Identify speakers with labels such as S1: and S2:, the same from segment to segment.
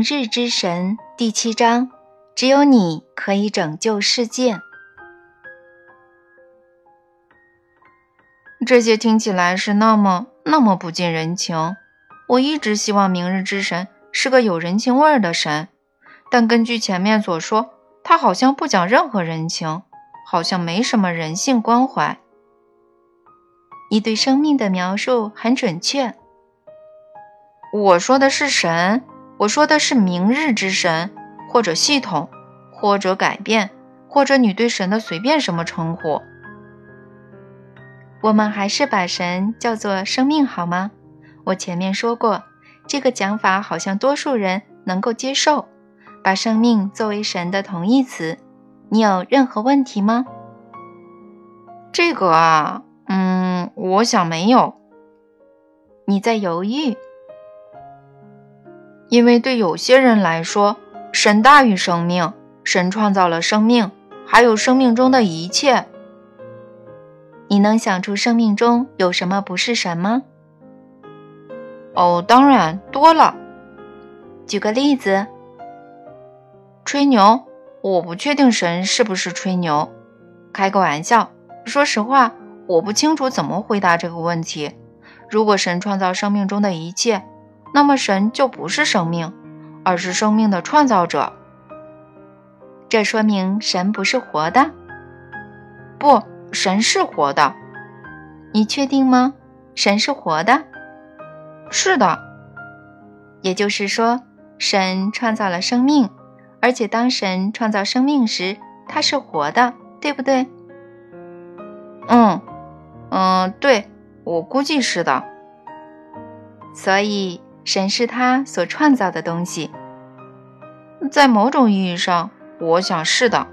S1: 明日之神第七章，只有你可以拯救世界。
S2: 这些听起来是那么那么不近人情。我一直希望明日之神是个有人情味儿的神，但根据前面所说，他好像不讲任何人情，好像没什么人性关怀。
S1: 你对生命的描述很准确。
S2: 我说的是神。我说的是明日之神，或者系统，或者改变，或者你对神的随便什么称呼。
S1: 我们还是把神叫做生命好吗？我前面说过，这个讲法好像多数人能够接受，把生命作为神的同义词。你有任何问题吗？
S2: 这个啊，嗯，我想没有。
S1: 你在犹豫。
S2: 因为对有些人来说，神大于生命，神创造了生命，还有生命中的一切。
S1: 你能想出生命中有什么不是神吗？
S2: 哦，当然多了。
S1: 举个例子。
S2: 吹牛，我不确定神是不是吹牛。开个玩笑。说实话，我不清楚怎么回答这个问题。如果神创造生命中的一切。那么神就不是生命，而是生命的创造者。
S1: 这说明神不是活的。
S2: 不，神是活的。
S1: 你确定吗？神是活的。
S2: 是的。
S1: 也就是说，神创造了生命，而且当神创造生命时，它是活的，对不对？
S2: 嗯，嗯，对，我估计是的。
S1: 所以。神是他所创造的东西，
S2: 在某种意义上，我想是的。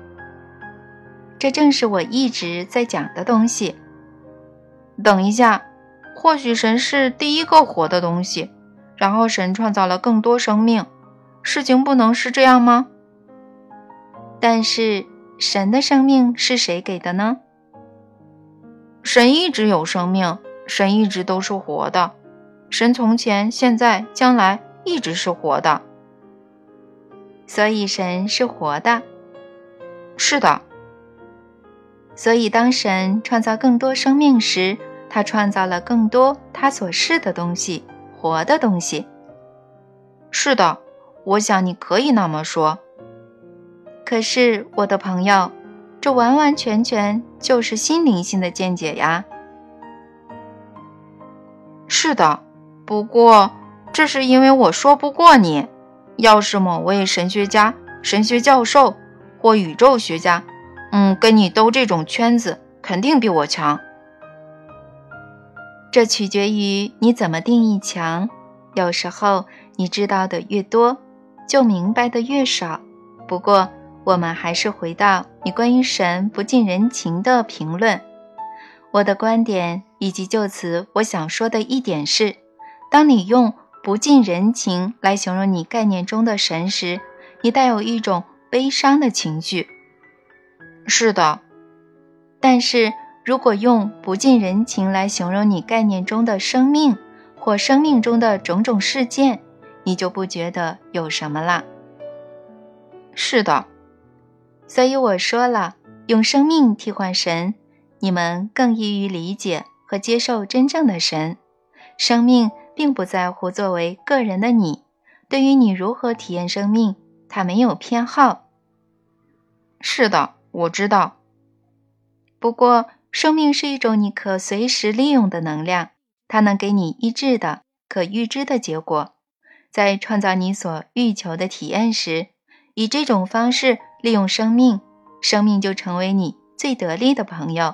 S1: 这正是我一直在讲的东西。
S2: 等一下，或许神是第一个活的东西，然后神创造了更多生命。事情不能是这样吗？
S1: 但是神的生命是谁给的呢？
S2: 神一直有生命，神一直都是活的。神从前、现在、将来一直是活的，
S1: 所以神是活的。
S2: 是的。
S1: 所以当神创造更多生命时，他创造了更多他所是的东西，活的东西。
S2: 是的，我想你可以那么说。
S1: 可是，我的朋友，这完完全全就是心灵性的见解呀。
S2: 是的。不过，这是因为我说不过你。要是某位神学家、神学教授或宇宙学家，嗯，跟你兜这种圈子，肯定比我强。
S1: 这取决于你怎么定义强。有时候，你知道的越多，就明白的越少。不过，我们还是回到你关于神不近人情的评论。我的观点，以及就此我想说的一点是。当你用不近人情来形容你概念中的神时，你带有一种悲伤的情绪。
S2: 是的，
S1: 但是如果用不近人情来形容你概念中的生命或生命中的种种事件，你就不觉得有什么了。
S2: 是的，
S1: 所以我说了，用生命替换神，你们更易于理解和接受真正的神，生命。并不在乎作为个人的你，对于你如何体验生命，他没有偏好。
S2: 是的，我知道。
S1: 不过，生命是一种你可随时利用的能量，它能给你一致的、可预知的结果。在创造你所欲求的体验时，以这种方式利用生命，生命就成为你最得力的朋友，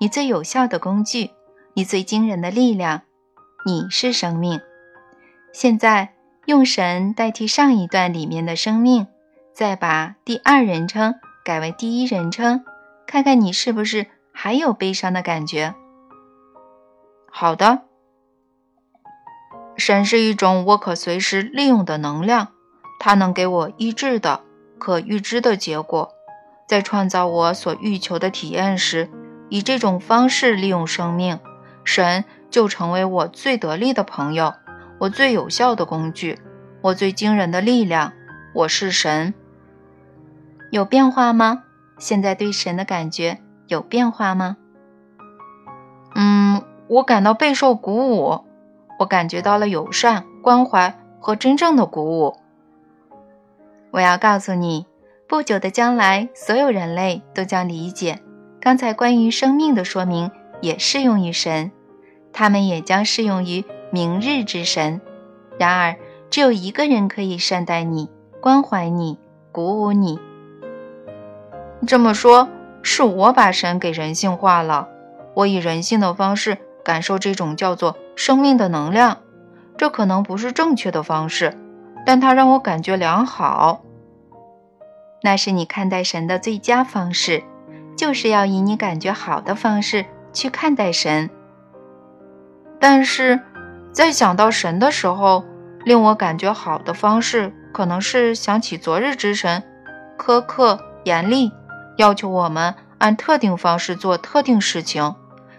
S1: 你最有效的工具，你最惊人的力量。你是生命，现在用神代替上一段里面的生命，再把第二人称改为第一人称，看看你是不是还有悲伤的感觉。
S2: 好的，神是一种我可随时利用的能量，它能给我一致的、可预知的结果。在创造我所欲求的体验时，以这种方式利用生命，神。就成为我最得力的朋友，我最有效的工具，我最惊人的力量，我是神。
S1: 有变化吗？现在对神的感觉有变化吗？
S2: 嗯，我感到备受鼓舞，我感觉到了友善、关怀和真正的鼓舞。
S1: 我要告诉你，不久的将来，所有人类都将理解，刚才关于生命的说明也适用于神，他们也将适用于明日之神。然而，只有一个人可以善待你、关怀你、鼓舞你。
S2: 这么说，是我把神给人性化了。我以人性的方式感受这种叫做生命的能量，这可能不是正确的方式，但它让我感觉良好。
S1: 那是你看待神的最佳方式，就是要以你感觉好的方式去看待神。
S2: 但是，在想到神的时候，令我感觉好的方式，可能是想起昨日之神，苛刻严厉。要求我们按特定方式做特定事情，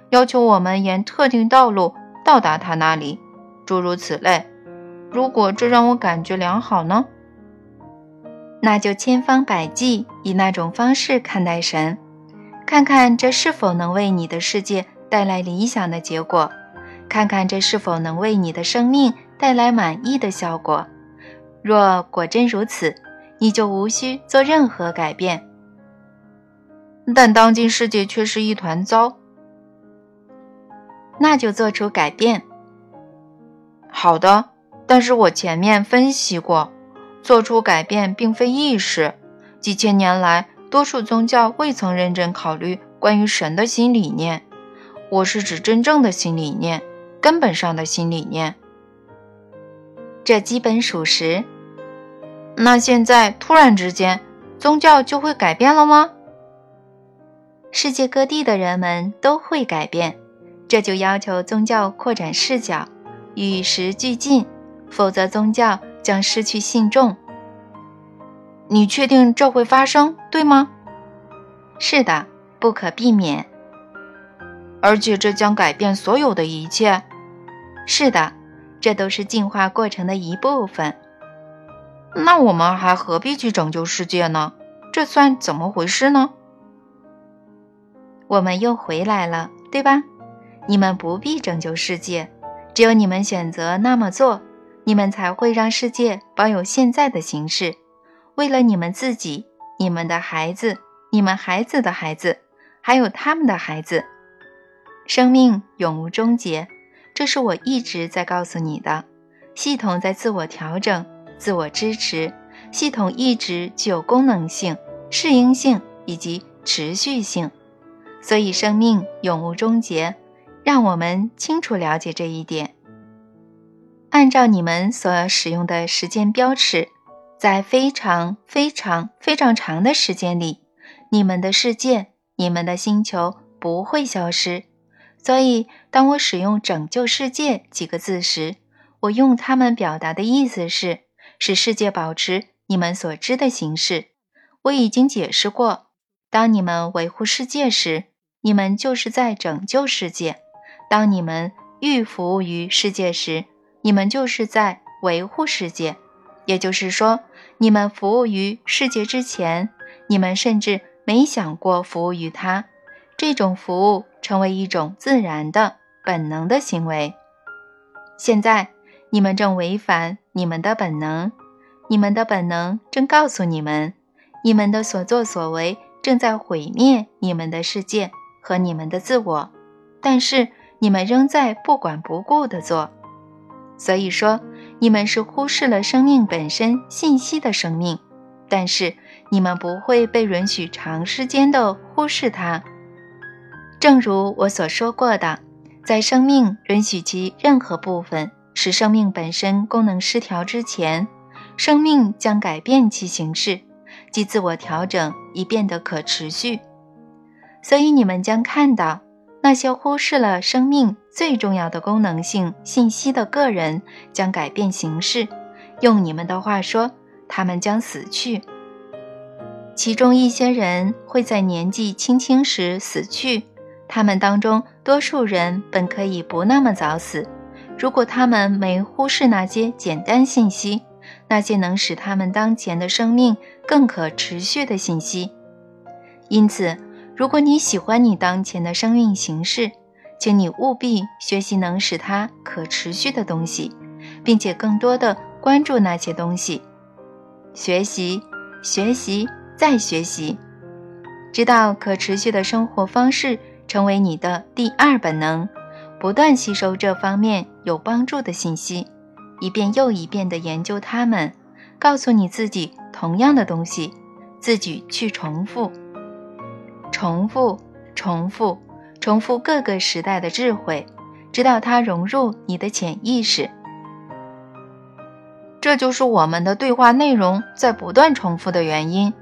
S2: 要求我们沿特定道路到达他那里，诸如此类。如果这让我感觉良好呢？
S1: 那就千方百计以那种方式看待神，看看这是否能为你的世界带来理想的结果，看看这是否能为你的生命带来满意的效果。若果真如此，你就无需做任何改变。
S2: 但当今世界却是一团糟，
S1: 那就做出改变。
S2: 好的，但是我前面分析过，做出改变并非易事。几千年来，多数宗教未曾认真考虑关于神的新理念。我是指真正的新理念，根本上的新理念。
S1: 这基本属实。
S2: 那现在突然之间，宗教就会改变了吗？
S1: 世界各地的人们都会改变，这就要求宗教扩展视角，与时俱进，否则宗教将失去信众。
S2: 你确定这会发生，对吗？
S1: 是的，不可避免。
S2: 而且这将改变所有的一切。
S1: 是的，这都是进化过程的一部分。
S2: 那我们还何必去拯救世界呢？这算怎么回事呢？
S1: 我们又回来了，对吧？你们不必拯救世界，只有你们选择那么做，你们才会让世界保有现在的形式。为了你们自己、你们的孩子、你们孩子的孩子，还有他们的孩子，生命永无终结。这是我一直在告诉你的。系统在自我调整、自我支持，系统一直具有功能性、适应性以及持续性。所以，生命永无终结，让我们清楚了解这一点。按照你们所使用的时间标尺，在非常非常非常长的时间里，你们的世界、你们的星球不会消失。所以，当我使用“拯救世界”几个字时，我用它们表达的意思是使世界保持你们所知的形式。我已经解释过，当你们维护世界时。你们就是在拯救世界。当你们欲服务于世界时，你们就是在维护世界。也就是说，你们服务于世界之前，你们甚至没想过服务于它。这种服务成为一种自然的、本能的行为。现在，你们正违反你们的本能。你们的本能正告诉你们，你们的所作所为正在毁灭你们的世界。和你们的自我，但是你们仍在不管不顾地做，所以说你们是忽视了生命本身信息的生命，但是你们不会被允许长时间的忽视它。正如我所说过的，在生命允许其任何部分使生命本身功能失调之前，生命将改变其形式，即自我调整以变得可持续。所以你们将看到，那些忽视了生命最重要的功能性信息的个人将改变形式。用你们的话说，他们将死去。其中一些人会在年纪轻轻时死去，他们当中多数人本可以不那么早死，如果他们没忽视那些简单信息，那些能使他们当前的生命更可持续的信息。因此，如果你喜欢你当前的生命形式，请你务必学习能使它可持续的东西，并且更多的关注那些东西。学习，学习，再学习，直到可持续的生活方式成为你的第二本能。不断吸收这方面有帮助的信息，一遍又一遍地研究它们，告诉你自己同样的东西，自己去重复。重复，重复，重复各个时代的智慧，直到它融入你的潜意识。
S2: 这就是我们的对话内容在不断重复的原因。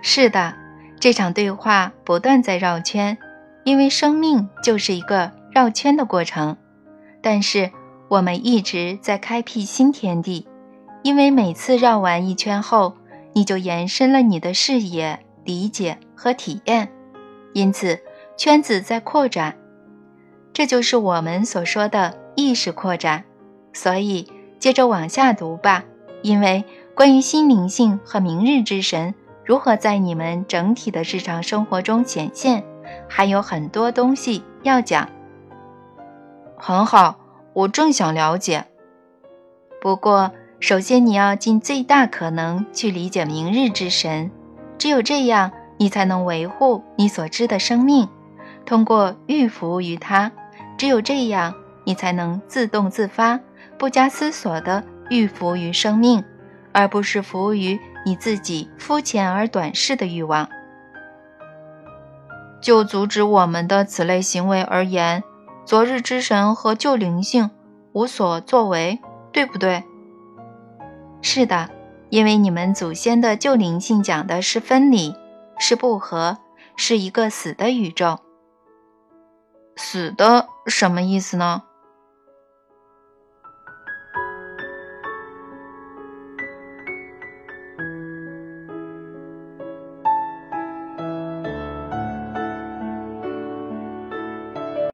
S1: 是的，这场对话不断在绕圈，因为生命就是一个绕圈的过程。但是我们一直在开辟新天地，因为每次绕完一圈后，你就延伸了你的视野。理解和体验，因此圈子在扩展，这就是我们所说的意识扩展。所以接着往下读吧，因为关于心灵性和明日之神如何在你们整体的日常生活中显现，还有很多东西要讲。
S2: 很好，我正想了解。
S1: 不过，首先你要尽最大可能去理解明日之神。只有这样，你才能维护你所知的生命。通过预服务于他，只有这样，你才能自动自发、不加思索地预服于生命，而不是服务于你自己肤浅而短视的欲望。
S2: 就阻止我们的此类行为而言，昨日之神和旧灵性无所作为，对不对？
S1: 是的。因为你们祖先的旧灵性讲的是分离，是不和，是一个死的宇宙。
S2: 死的什么意思呢？